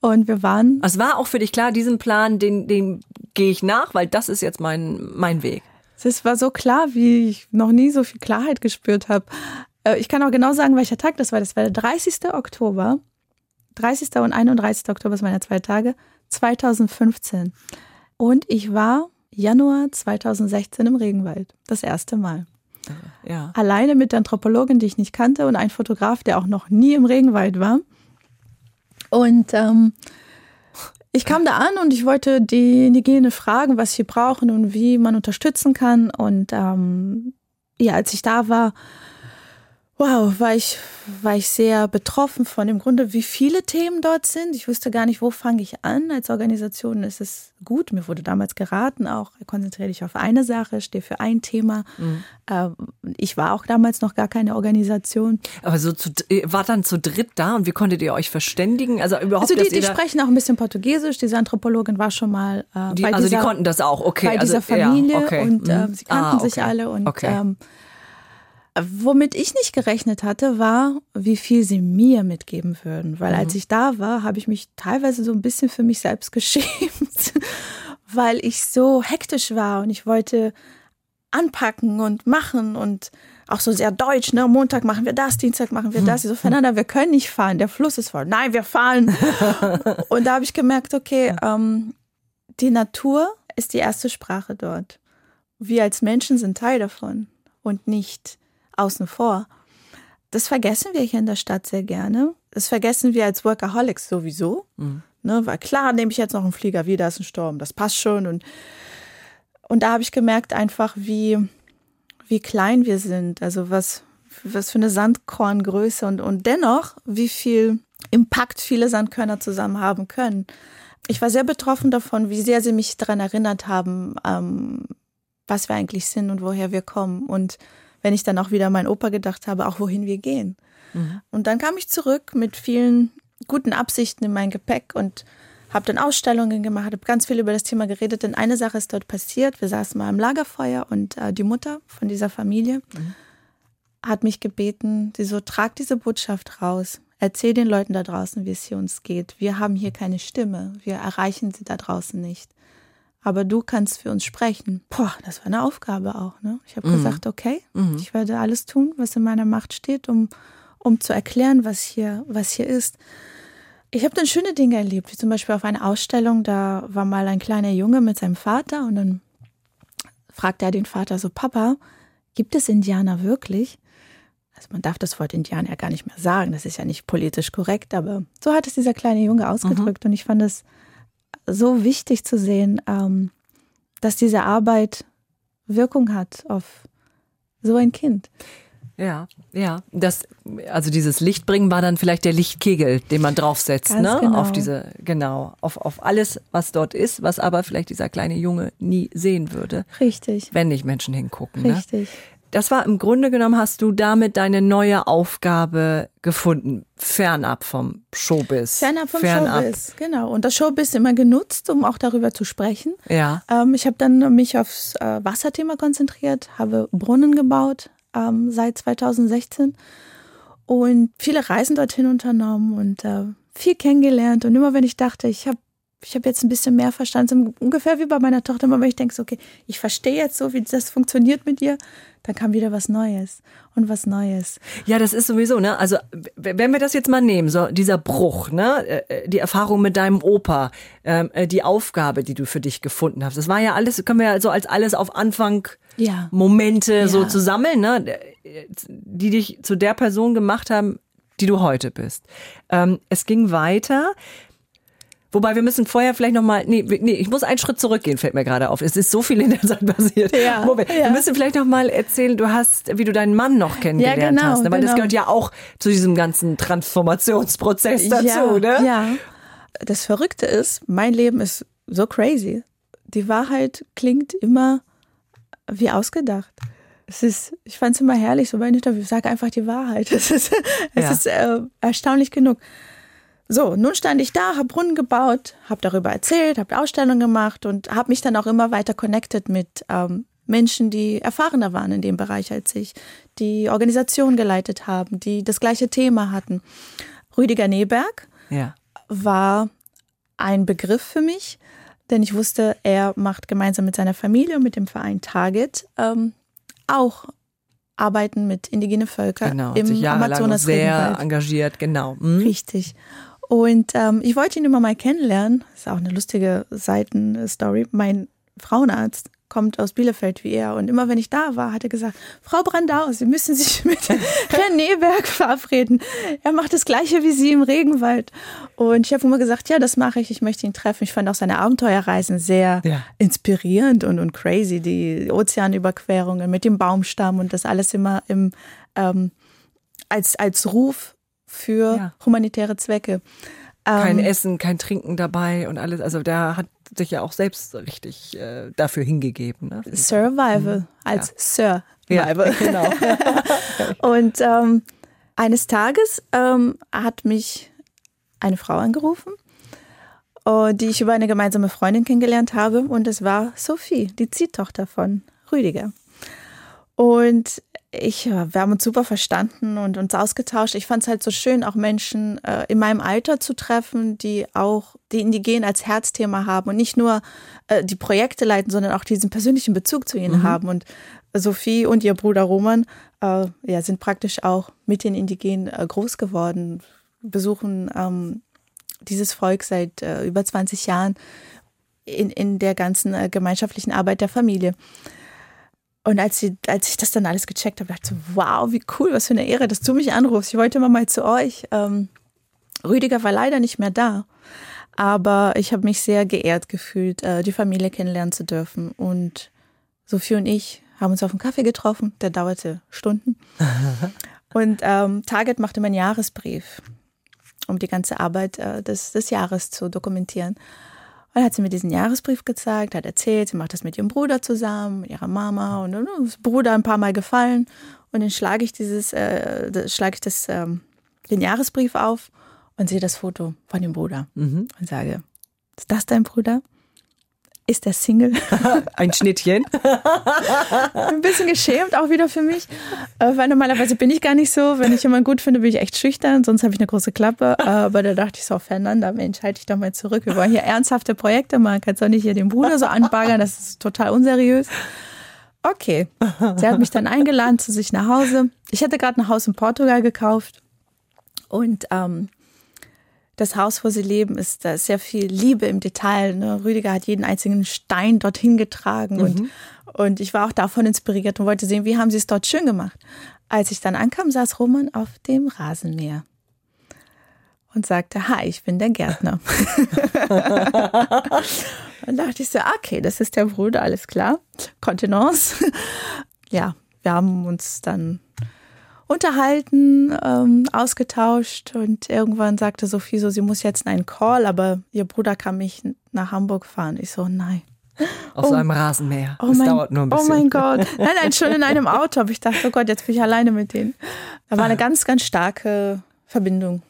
Und wir waren. Es war auch für dich klar, diesen Plan, den, den gehe ich nach, weil das ist jetzt mein, mein Weg. Es war so klar, wie ich noch nie so viel Klarheit gespürt habe. Äh, ich kann auch genau sagen, welcher Tag das war. Das war der 30. Oktober. 30. und 31. Oktober sind meine zwei Tage. 2015. Und ich war Januar 2016 im Regenwald. Das erste Mal. Ja. Alleine mit der Anthropologin, die ich nicht kannte, und ein Fotograf, der auch noch nie im Regenwald war. Und ähm, ich kam da an und ich wollte die Indigene fragen, was sie brauchen und wie man unterstützen kann. Und ähm, ja, als ich da war, Wow, war ich, war ich sehr betroffen von dem Grunde, wie viele Themen dort sind. Ich wusste gar nicht, wo fange ich an. Als Organisation ist es gut. Mir wurde damals geraten, auch konzentriere dich auf eine Sache, stehe für ein Thema. Mhm. Ähm, ich war auch damals noch gar keine Organisation. Aber so zu, war dann zu dritt da und wie konntet ihr euch verständigen? Also überhaupt. Also die, die sprechen auch ein bisschen Portugiesisch. Diese Anthropologin war schon mal äh, die, bei also dieser, die konnten das auch. Okay, bei also, dieser Familie ja, okay. und äh, sie kannten ah, okay. sich alle und okay. ähm, Womit ich nicht gerechnet hatte, war, wie viel sie mir mitgeben würden. Weil mhm. als ich da war, habe ich mich teilweise so ein bisschen für mich selbst geschämt, weil ich so hektisch war und ich wollte anpacken und machen und auch so sehr deutsch, ne? Montag machen wir das, Dienstag machen wir das. Ich so, Fernanda, wir können nicht fahren, der Fluss ist voll. Nein, wir fahren. und da habe ich gemerkt, okay, ähm, die Natur ist die erste Sprache dort. Wir als Menschen sind Teil davon und nicht außen vor. Das vergessen wir hier in der Stadt sehr gerne. Das vergessen wir als Workaholics sowieso. Mhm. Ne, weil klar, nehme ich jetzt noch einen Flieger, wieder ist ein Sturm, das passt schon. Und, und da habe ich gemerkt einfach, wie, wie klein wir sind. Also was, was für eine Sandkorngröße und, und dennoch, wie viel Impact viele Sandkörner zusammen haben können. Ich war sehr betroffen davon, wie sehr sie mich daran erinnert haben, ähm, was wir eigentlich sind und woher wir kommen. Und wenn ich dann auch wieder an meinen Opa gedacht habe, auch wohin wir gehen. Mhm. Und dann kam ich zurück mit vielen guten Absichten in mein Gepäck und habe dann Ausstellungen gemacht, habe ganz viel über das Thema geredet. Denn eine Sache ist dort passiert. Wir saßen mal am Lagerfeuer und äh, die Mutter von dieser Familie mhm. hat mich gebeten, sie so, trag diese Botschaft raus. Erzähl den Leuten da draußen, wie es hier uns geht. Wir haben hier keine Stimme. Wir erreichen sie da draußen nicht aber du kannst für uns sprechen. Boah, das war eine Aufgabe auch. Ne? Ich habe mhm. gesagt, okay, mhm. ich werde alles tun, was in meiner Macht steht, um, um zu erklären, was hier, was hier ist. Ich habe dann schöne Dinge erlebt, wie zum Beispiel auf einer Ausstellung, da war mal ein kleiner Junge mit seinem Vater und dann fragte er den Vater so, Papa, gibt es Indianer wirklich? Also man darf das Wort Indianer ja gar nicht mehr sagen, das ist ja nicht politisch korrekt, aber so hat es dieser kleine Junge ausgedrückt mhm. und ich fand es so wichtig zu sehen, ähm, dass diese Arbeit Wirkung hat auf so ein Kind. Ja, ja. Das, also dieses Lichtbringen war dann vielleicht der Lichtkegel, den man draufsetzt, Ganz ne? Genau. Auf diese, genau, auf, auf alles, was dort ist, was aber vielleicht dieser kleine Junge nie sehen würde. Richtig. Wenn nicht Menschen hingucken. Ne? Richtig. Ne? Das war im Grunde genommen, hast du damit deine neue Aufgabe gefunden, fernab vom Showbiz. Fernab vom fernab. Showbiz, genau. Und das Showbiz immer genutzt, um auch darüber zu sprechen. Ja. Ähm, ich habe dann mich aufs äh, Wasserthema konzentriert, habe Brunnen gebaut ähm, seit 2016 und viele Reisen dorthin unternommen und äh, viel kennengelernt. Und immer wenn ich dachte, ich habe ich habe jetzt ein bisschen mehr verstanden, ungefähr wie bei meiner Tochter, wenn ich denke, okay, ich verstehe jetzt so, wie das funktioniert mit ihr, dann kam wieder was Neues und was Neues. Ja, das ist sowieso, ne? Also wenn wir das jetzt mal nehmen, so dieser Bruch, ne, äh, äh, die Erfahrung mit deinem Opa, ähm, äh, die Aufgabe, die du für dich gefunden hast, das war ja alles, können wir ja so als alles auf Anfang ja. Momente ja. so zu sammeln, ne, die dich zu der Person gemacht haben, die du heute bist. Ähm, es ging weiter. Wobei wir müssen vorher vielleicht nochmal, nee, nee, ich muss einen Schritt zurückgehen, fällt mir gerade auf. Es ist so viel in der Zeit passiert. Ja, Moment, ja. Wir müssen vielleicht nochmal erzählen, du hast, wie du deinen Mann noch kennengelernt ja, genau, hast. Ne? Weil genau. das gehört ja auch zu diesem ganzen Transformationsprozess dazu, ja, ne? Ja. Das Verrückte ist, mein Leben ist so crazy. Die Wahrheit klingt immer wie ausgedacht. Es ist, ich fand es immer herrlich, so bei Interviews, sag einfach die Wahrheit. Es ist, es ist äh, erstaunlich genug. So, nun stand ich da, habe Brunnen gebaut, habe darüber erzählt, habe Ausstellungen gemacht und habe mich dann auch immer weiter connected mit ähm, Menschen, die erfahrener waren in dem Bereich als ich, die Organisationen geleitet haben, die das gleiche Thema hatten. Rüdiger Neberg ja. war ein Begriff für mich, denn ich wusste, er macht gemeinsam mit seiner Familie und mit dem Verein Target ähm, auch Arbeiten mit indigenen Völkern genau, im Amazonas sehr engagiert, genau. Mhm. Richtig. Und ähm, ich wollte ihn immer mal kennenlernen. Das ist auch eine lustige Seitenstory. Mein Frauenarzt kommt aus Bielefeld wie er. Und immer wenn ich da war, hat er gesagt, Frau Brandau, Sie müssen sich mit Herrn Neberg verabreden. Er macht das Gleiche wie Sie im Regenwald. Und ich habe immer gesagt, ja, das mache ich. Ich möchte ihn treffen. Ich fand auch seine Abenteuerreisen sehr ja. inspirierend und, und crazy. Die Ozeanüberquerungen mit dem Baumstamm und das alles immer im, ähm, als, als Ruf für ja. humanitäre Zwecke. Kein ähm, Essen, kein Trinken dabei und alles. Also der hat sich ja auch selbst richtig äh, dafür hingegeben. Ne? Survival mhm. als ja. Survival. Ja, genau. und ähm, eines Tages ähm, hat mich eine Frau angerufen, uh, die ich über eine gemeinsame Freundin kennengelernt habe. Und es war Sophie, die Ziehtochter von Rüdiger. Und ich, wir haben uns super verstanden und uns ausgetauscht. Ich fand es halt so schön, auch Menschen äh, in meinem Alter zu treffen, die auch die Indigen als Herzthema haben und nicht nur äh, die Projekte leiten, sondern auch diesen persönlichen Bezug zu ihnen mhm. haben. Und Sophie und ihr Bruder Roman äh, ja, sind praktisch auch mit den Indigenen äh, groß geworden, besuchen ähm, dieses Volk seit äh, über 20 Jahren in, in der ganzen äh, gemeinschaftlichen Arbeit der Familie. Und als, sie, als ich das dann alles gecheckt habe, dachte ich so, wow, wie cool, was für eine Ehre, dass du mich anrufst. Ich wollte immer mal zu euch. Ähm, Rüdiger war leider nicht mehr da, aber ich habe mich sehr geehrt gefühlt, äh, die Familie kennenlernen zu dürfen. Und Sophie und ich haben uns auf einen Kaffee getroffen, der dauerte Stunden. und ähm, Target machte meinen Jahresbrief, um die ganze Arbeit äh, des, des Jahres zu dokumentieren. Und dann hat sie mir diesen Jahresbrief gezeigt, hat erzählt, sie macht das mit ihrem Bruder zusammen, ihrer Mama und, und, und Bruder ein paar Mal gefallen. Und dann schlage ich dieses, äh, schlage ich das, ähm, den Jahresbrief auf und sehe das Foto von dem Bruder mhm. und sage, ist das dein Bruder? Ist der Single. Ein Schnittchen. Ein bisschen geschämt auch wieder für mich, äh, weil normalerweise bin ich gar nicht so. Wenn ich jemanden gut finde, bin ich echt schüchtern, sonst habe ich eine große Klappe. Aber da dachte ich so, Fernanda, Mensch, halte ich doch mal zurück. Wir wollen hier ernsthafte Projekte machen. Kannst doch nicht hier den Bruder so anbaggern, das ist total unseriös. Okay. Sie hat mich dann eingeladen zu sich nach Hause. Ich hatte gerade ein Haus in Portugal gekauft und ähm, das Haus, wo sie leben, ist da sehr viel Liebe im Detail. Ne? Rüdiger hat jeden einzigen Stein dorthin getragen mhm. und, und ich war auch davon inspiriert und wollte sehen, wie haben sie es dort schön gemacht. Als ich dann ankam, saß Roman auf dem Rasenmäher und sagte, hi, ich bin der Gärtner. dann dachte ich so, okay, das ist der Bruder, alles klar. Kontenance. ja, wir haben uns dann unterhalten, ähm, ausgetauscht und irgendwann sagte Sophie so, sie muss jetzt in einen Call, aber ihr Bruder kann mich nach Hamburg fahren. Ich so, nein. Auf oh, so einem Rasenmäher. Oh das mein, dauert nur ein bisschen. Oh mein Gott. Nein, nein, schon in einem Auto. Aber ich dachte, oh Gott, jetzt bin ich alleine mit denen. Da war eine ganz, ganz starke Verbindung.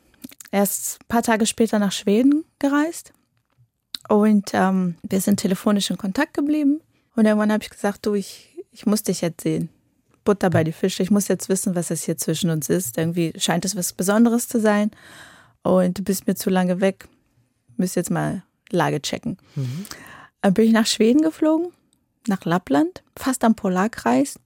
Er ist ein paar Tage später nach Schweden gereist und ähm, wir sind telefonisch in Kontakt geblieben. Und irgendwann habe ich gesagt, du, ich, ich muss dich jetzt sehen. Butter bei die Fische. Ich muss jetzt wissen, was es hier zwischen uns ist. Irgendwie scheint es was Besonderes zu sein. Und du bist mir zu lange weg. Müsst jetzt mal Lage checken. Mhm. Dann bin ich nach Schweden geflogen, nach Lappland, fast am Polarkreis.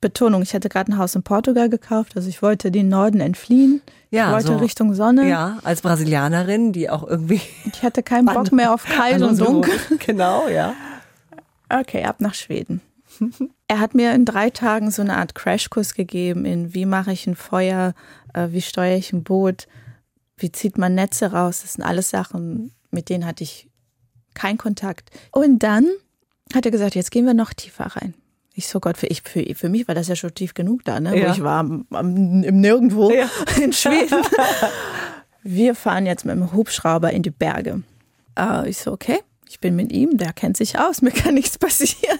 Betonung, ich hatte gerade ein Haus in Portugal gekauft, also ich wollte den Norden entfliehen. Ja, ich wollte so, Richtung Sonne. Ja, als Brasilianerin, die auch irgendwie. Ich hatte keinen Bock mehr auf kalt und dunkel. Genau, ja. Okay, ab nach Schweden. Er hat mir in drei Tagen so eine Art Crashkurs gegeben in wie mache ich ein Feuer, äh, wie steuere ich ein Boot, wie zieht man Netze raus. Das sind alles Sachen, mit denen hatte ich keinen Kontakt. Und dann hat er gesagt, jetzt gehen wir noch tiefer rein. Ich so Gott, für, ich, für, für mich war das ja schon tief genug da, ne? Ja. Wo ich war am, am, im Nirgendwo ja. in Schweden. wir fahren jetzt mit dem Hubschrauber in die Berge. Äh, ich so, okay ich bin mit ihm, der kennt sich aus, mir kann nichts passieren.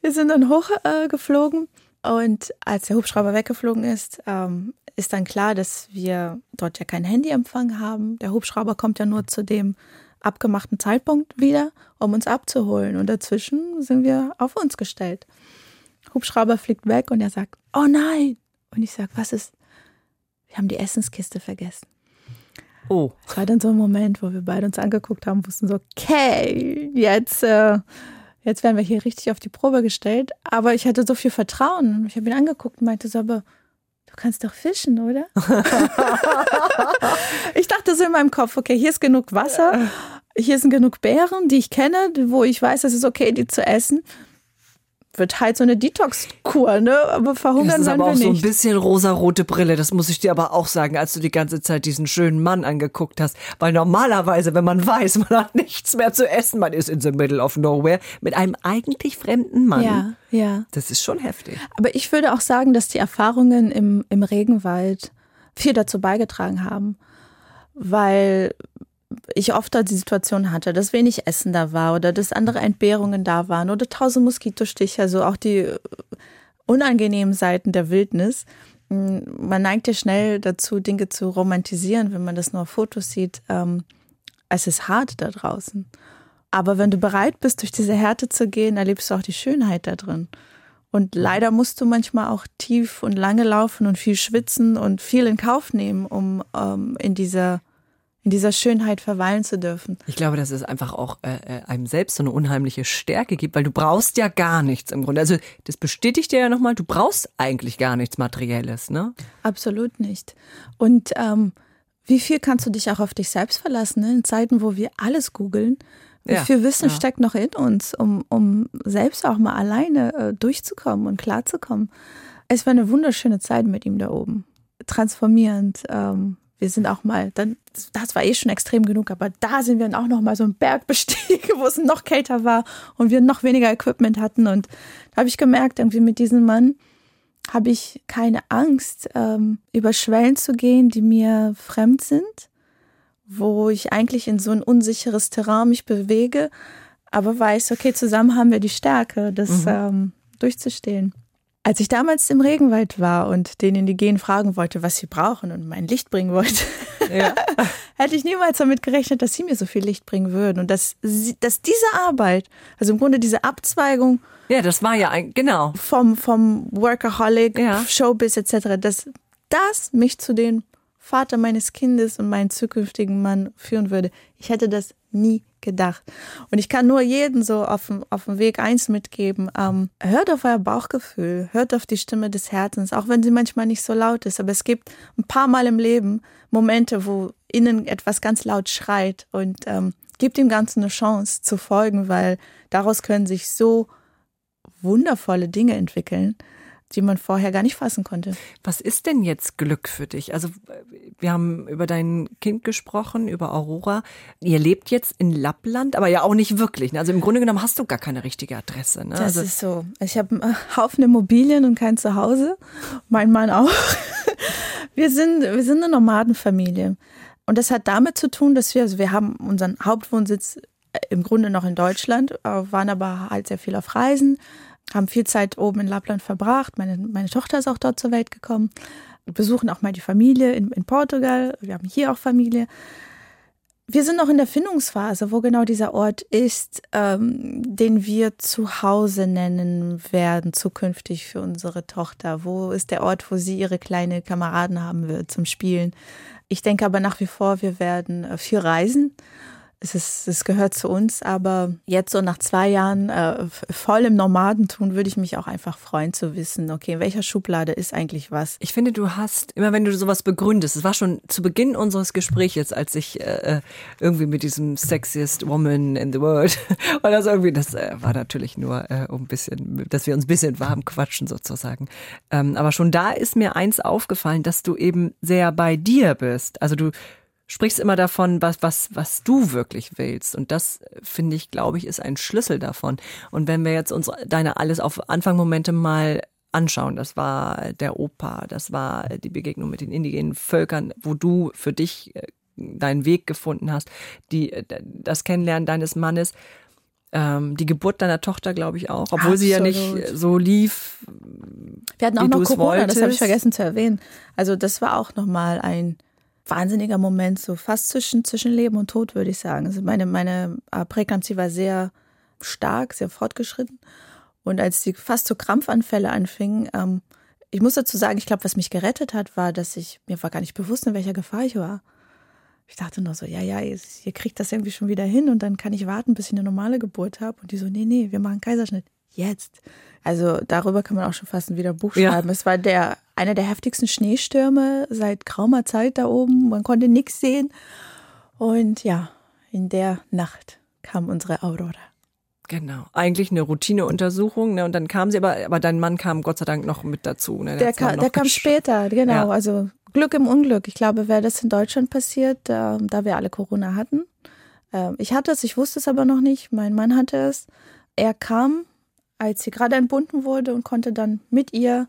wir sind dann hochgeflogen äh, und als der Hubschrauber weggeflogen ist, ähm, ist dann klar, dass wir dort ja keinen Handyempfang haben. Der Hubschrauber kommt ja nur zu dem abgemachten Zeitpunkt wieder, um uns abzuholen. Und dazwischen sind wir auf uns gestellt. Hubschrauber fliegt weg und er sagt, oh nein. Und ich sage, was ist? Wir haben die Essenskiste vergessen. Oh. Es war dann so ein Moment, wo wir beide uns angeguckt haben, wussten so, okay, jetzt, äh, jetzt werden wir hier richtig auf die Probe gestellt. Aber ich hatte so viel Vertrauen. Ich habe ihn angeguckt und meinte so, aber du kannst doch fischen, oder? ich dachte so in meinem Kopf, okay, hier ist genug Wasser, hier sind genug Beeren, die ich kenne, wo ich weiß, es ist okay, die zu essen wird halt so eine Detox-Kur, ne? Aber verhungern das ist aber auch so ein bisschen rosarote Brille, das muss ich dir aber auch sagen, als du die ganze Zeit diesen schönen Mann angeguckt hast. Weil normalerweise, wenn man weiß, man hat nichts mehr zu essen, man ist in the middle of nowhere, mit einem eigentlich fremden Mann. Ja, ja. Das ist schon heftig. Aber ich würde auch sagen, dass die Erfahrungen im, im Regenwald viel dazu beigetragen haben. Weil ich oft die Situation hatte, dass wenig Essen da war oder dass andere Entbehrungen da waren oder tausend Moskitostiche, also auch die äh, unangenehmen Seiten der Wildnis. Hm, man neigt ja schnell dazu, Dinge zu romantisieren, wenn man das nur auf Fotos sieht. Ähm, es ist hart da draußen. Aber wenn du bereit bist, durch diese Härte zu gehen, erlebst du auch die Schönheit da drin. Und leider musst du manchmal auch tief und lange laufen und viel schwitzen und viel in Kauf nehmen, um ähm, in dieser in dieser Schönheit verweilen zu dürfen. Ich glaube, dass es einfach auch äh, äh, einem selbst so eine unheimliche Stärke gibt, weil du brauchst ja gar nichts im Grunde. Also das bestätigt dir ja nochmal, du brauchst eigentlich gar nichts Materielles, ne? Absolut nicht. Und ähm, wie viel kannst du dich auch auf dich selbst verlassen, ne? in Zeiten, wo wir alles googeln? Wie Ja, viel Wissen ja. steckt noch in uns, um, um selbst auch mal alleine äh, durchzukommen und klarzukommen? Es war eine wunderschöne Zeit mit ihm da oben. Transformierend. Ähm, wir sind auch mal, dann, das war eh schon extrem genug, aber da sind wir dann auch noch mal so einen Berg bestiegen, wo es noch kälter war und wir noch weniger Equipment hatten. Und da habe ich gemerkt, irgendwie mit diesem Mann habe ich keine Angst, ähm, über Schwellen zu gehen, die mir fremd sind wo ich eigentlich in so ein unsicheres Terrain mich bewege, aber weiß, okay, zusammen haben wir die Stärke, das ähm, durchzustehen. Als ich damals im Regenwald war und den Indigenen fragen wollte, was sie brauchen und mein Licht bringen wollte, Ja. hätte ich niemals damit gerechnet, dass sie mir so viel Licht bringen würden und dass, sie, dass diese Arbeit, also im Grunde diese Abzweigung ja, das war ja ein, genau. vom, vom Workaholic, Ja. Showbiz etc., dass das mich zu dem Vater meines Kindes und meinen zukünftigen Mann führen würde. Ich hätte das nie gedacht. Und ich kann nur jeden so auf dem, auf dem Weg eins mitgeben. Ähm, hört auf euer Bauchgefühl, hört auf die Stimme des Herzens, auch wenn sie manchmal nicht so laut ist. Aber es gibt ein paar Mal im Leben Momente, wo innen etwas ganz laut schreit und ähm, gibt dem Ganzen eine Chance zu folgen, weil daraus können sich so wundervolle Dinge entwickeln, die man vorher gar nicht fassen konnte. Was ist denn jetzt Glück für dich? Also wir haben über dein Kind gesprochen, über Aurora. Ihr lebt jetzt in Lappland, aber ja auch nicht wirklich. ne? Also im Grunde genommen hast du gar keine richtige Adresse. Ne? Das Also, ist so. Ich habe einen Haufen Immobilien und kein Zuhause. Mein Mann auch. Wir sind, wir sind eine Nomadenfamilie. Und das hat damit zu tun, dass wir, also wir haben unseren Hauptwohnsitz äh, im Grunde noch in Deutschland, äh, waren aber halt sehr viel auf Reisen, haben viel Zeit oben in Lappland verbracht. Meine, meine Tochter ist auch dort zur Welt gekommen. Wir besuchen auch mal die Familie in, in Portugal. Wir haben hier auch Familie. Wir sind noch in der Findungsphase, wo genau dieser Ort ist, ähm, den wir zu Hause nennen werden, zukünftig für unsere Tochter. Wo ist der Ort, wo sie ihre kleine Kameraden haben wird zum Spielen? Ich denke aber nach wie vor, wir werden äh, viel reisen. Es, ist, es gehört zu uns, aber jetzt so nach zwei Jahren äh, voll im Nomadentum würde ich mich auch einfach freuen zu wissen, okay, in welcher Schublade ist eigentlich was? ich finde, du hast, immer wenn du sowas begründest, es war schon zu Beginn unseres Gesprächs, als ich äh, irgendwie mit diesem Sexiest Woman in the World, weil das irgendwie, das äh, war natürlich nur äh, um ein bisschen, dass wir uns ein bisschen warm quatschen sozusagen. Ähm, aber schon da ist mir eins aufgefallen, dass du eben sehr bei dir bist. Also du sprichst immer davon, was, was, was du wirklich willst. Und das, äh, finde ich, glaube ich, ist ein Schlüssel davon. Und wenn wir jetzt uns deine alles auf Anfangmomente mal anschauen, das war der Opa, das war die Begegnung mit den indigenen Völkern, wo du für dich äh, deinen Weg gefunden hast, die, äh, das Kennenlernen deines Mannes, ähm, die Geburt deiner Tochter, glaube ich auch, obwohl sie ja nicht Absolut. so lief. Wir hatten auch noch Corona, das habe ich vergessen zu erwähnen. Also das war auch nochmal ein wahnsinniger Moment, so fast zwischen, zwischen Leben und Tod, würde ich sagen. Also meine, meine äh, Präklampsie war sehr stark, sehr fortgeschritten. Und als die fast so Krampfanfälle anfingen, ähm, ich muss dazu sagen, ich glaube, was mich gerettet hat, war, dass ich, mir war gar nicht bewusst, in welcher Gefahr ich war. Ich dachte nur so, ja, ja, ihr, ihr kriegt das irgendwie schon wieder hin und dann kann ich warten, bis ich eine normale Geburt habe. Und die so, nee, nee, wir machen Kaiserschnitt. Jetzt. Also darüber kann man auch schon fast wieder Buch Ja. schreiben. Es war der einer der heftigsten Schneestürme seit geraumer Zeit da oben. Man konnte nichts sehen. Und ja, in der Nacht kam unsere Aurora. Genau. Eigentlich eine Routineuntersuchung, ne? Und dann kam sie, aber, aber dein Mann kam Gott sei Dank noch mit dazu. Ne? Der, hat's dann ka noch der kam später, genau. Ja. Also Glück im Unglück. Ich glaube, wäre das in Deutschland passiert, ähm, da wir alle Corona hatten. Ähm, ich hatte es, ich wusste es aber noch nicht. Mein Mann hatte es. Er kam, als sie gerade entbunden wurde und konnte dann mit ihr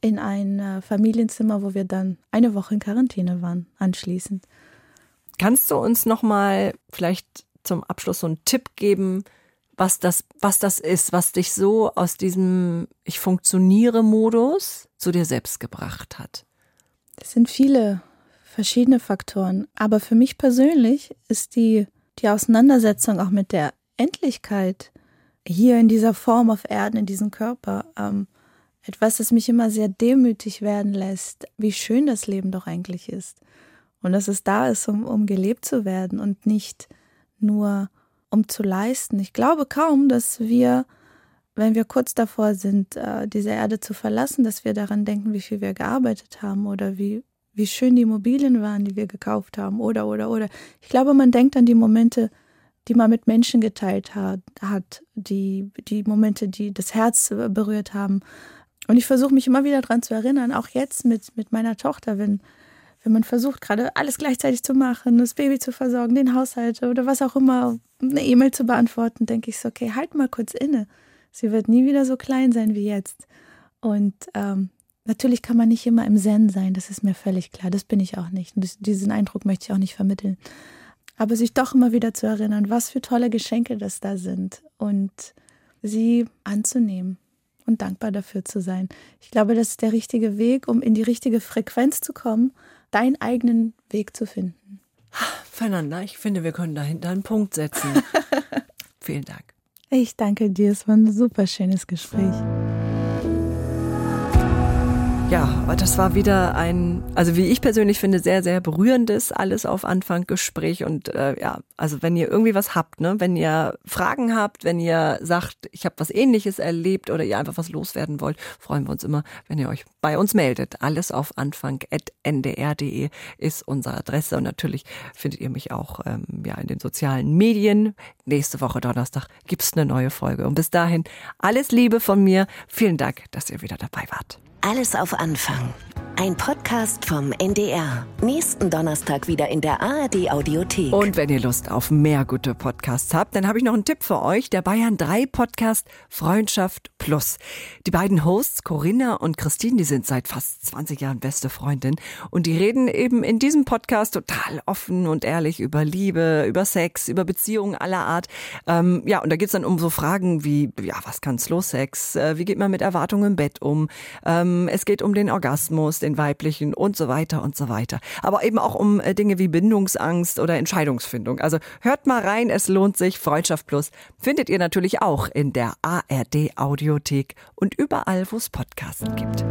in ein äh, Familienzimmer, wo wir dann eine Woche in Quarantäne waren, anschließend. Kannst du uns noch mal vielleicht zum Abschluss so einen Tipp geben, was das, was das ist, was dich so aus diesem Ich funktioniere Modus zu dir selbst gebracht hat? Das sind viele verschiedene Faktoren. Aber für mich persönlich ist die, die Auseinandersetzung auch mit der Endlichkeit hier in dieser Form auf Erden, in diesem Körper, ähm, etwas, das mich immer sehr demütig werden lässt, wie schön das Leben doch eigentlich ist. Und dass es da ist, um, um gelebt zu werden und nicht nur um zu leisten. Ich glaube kaum, dass wir, wenn wir kurz davor sind, äh, diese Erde zu verlassen, dass wir daran denken, wie viel wir gearbeitet haben oder wie, wie schön die Immobilien waren, die wir gekauft haben oder, oder, oder. Ich glaube, man denkt an die Momente, die man mit Menschen geteilt hat, hat die, die Momente, die das Herz berührt haben. Und ich versuche mich immer wieder daran zu erinnern, auch jetzt mit, mit meiner Tochter, wenn, wenn man versucht, gerade alles gleichzeitig zu machen, das Baby zu versorgen, den Haushalt oder was auch immer, eine E-Mail zu beantworten, denke ich so, okay, halt mal kurz inne. Sie wird nie wieder so klein sein wie jetzt. Und ähm, natürlich kann man nicht immer im Zen sein, das ist mir völlig klar. Das bin ich auch nicht. Und diesen Eindruck möchte ich auch nicht vermitteln. Aber sich doch immer wieder zu erinnern, was für tolle Geschenke das da sind und sie anzunehmen und dankbar dafür zu sein. Ich glaube, das ist der richtige Weg, um in die richtige Frequenz zu kommen, deinen eigenen Weg zu finden. Fernanda, ich finde, wir können dahinter einen Punkt setzen. Vielen Dank. Ich danke dir, es war ein super schönes Gespräch. Ja, aber das war wieder ein, also wie ich persönlich finde, sehr, sehr berührendes alles auf Anfang Gespräch. Und äh, ja, also wenn ihr irgendwie was habt, ne, wenn ihr Fragen habt, wenn ihr sagt, ich habe was ähnliches erlebt oder ihr einfach was loswerden wollt, freuen wir uns immer, wenn ihr euch bei uns meldet. Alles auf anfang.ndr.de ist unsere Adresse. Und natürlich findet ihr mich auch ähm, ja, in den sozialen Medien. Nächste Woche Donnerstag gibt's eine neue Folge. Und bis dahin alles Liebe von mir. Vielen Dank, dass ihr wieder dabei wart. Alles auf Anfang. Ein Podcast vom NDR. Nächsten Donnerstag wieder in der ARD Audiothek. Und wenn ihr Lust auf mehr gute Podcasts habt, dann habe ich noch einen Tipp für euch. Der Bayern 3 Podcast Freundschaft Plus. Die beiden Hosts, Corinna und Christine, die sind seit fast 20 Jahren beste Freundin. Und die reden eben in diesem Podcast total offen und ehrlich über Liebe, über Sex, über Beziehungen aller Art. Ähm, ja, und da geht's dann um so Fragen wie, ja, was kann Slow Sex? Äh, wie geht man mit Erwartungen im Bett um? Ähm, es geht um den Orgasmus, den weiblichen und so weiter und so weiter. Aber eben auch um äh, Dinge wie Bindungsangst oder Entscheidungsfindung. Also hört mal rein, es lohnt sich. Freundschaft Plus findet ihr natürlich auch in der ARD Audiothek und überall, wo es Podcasts gibt.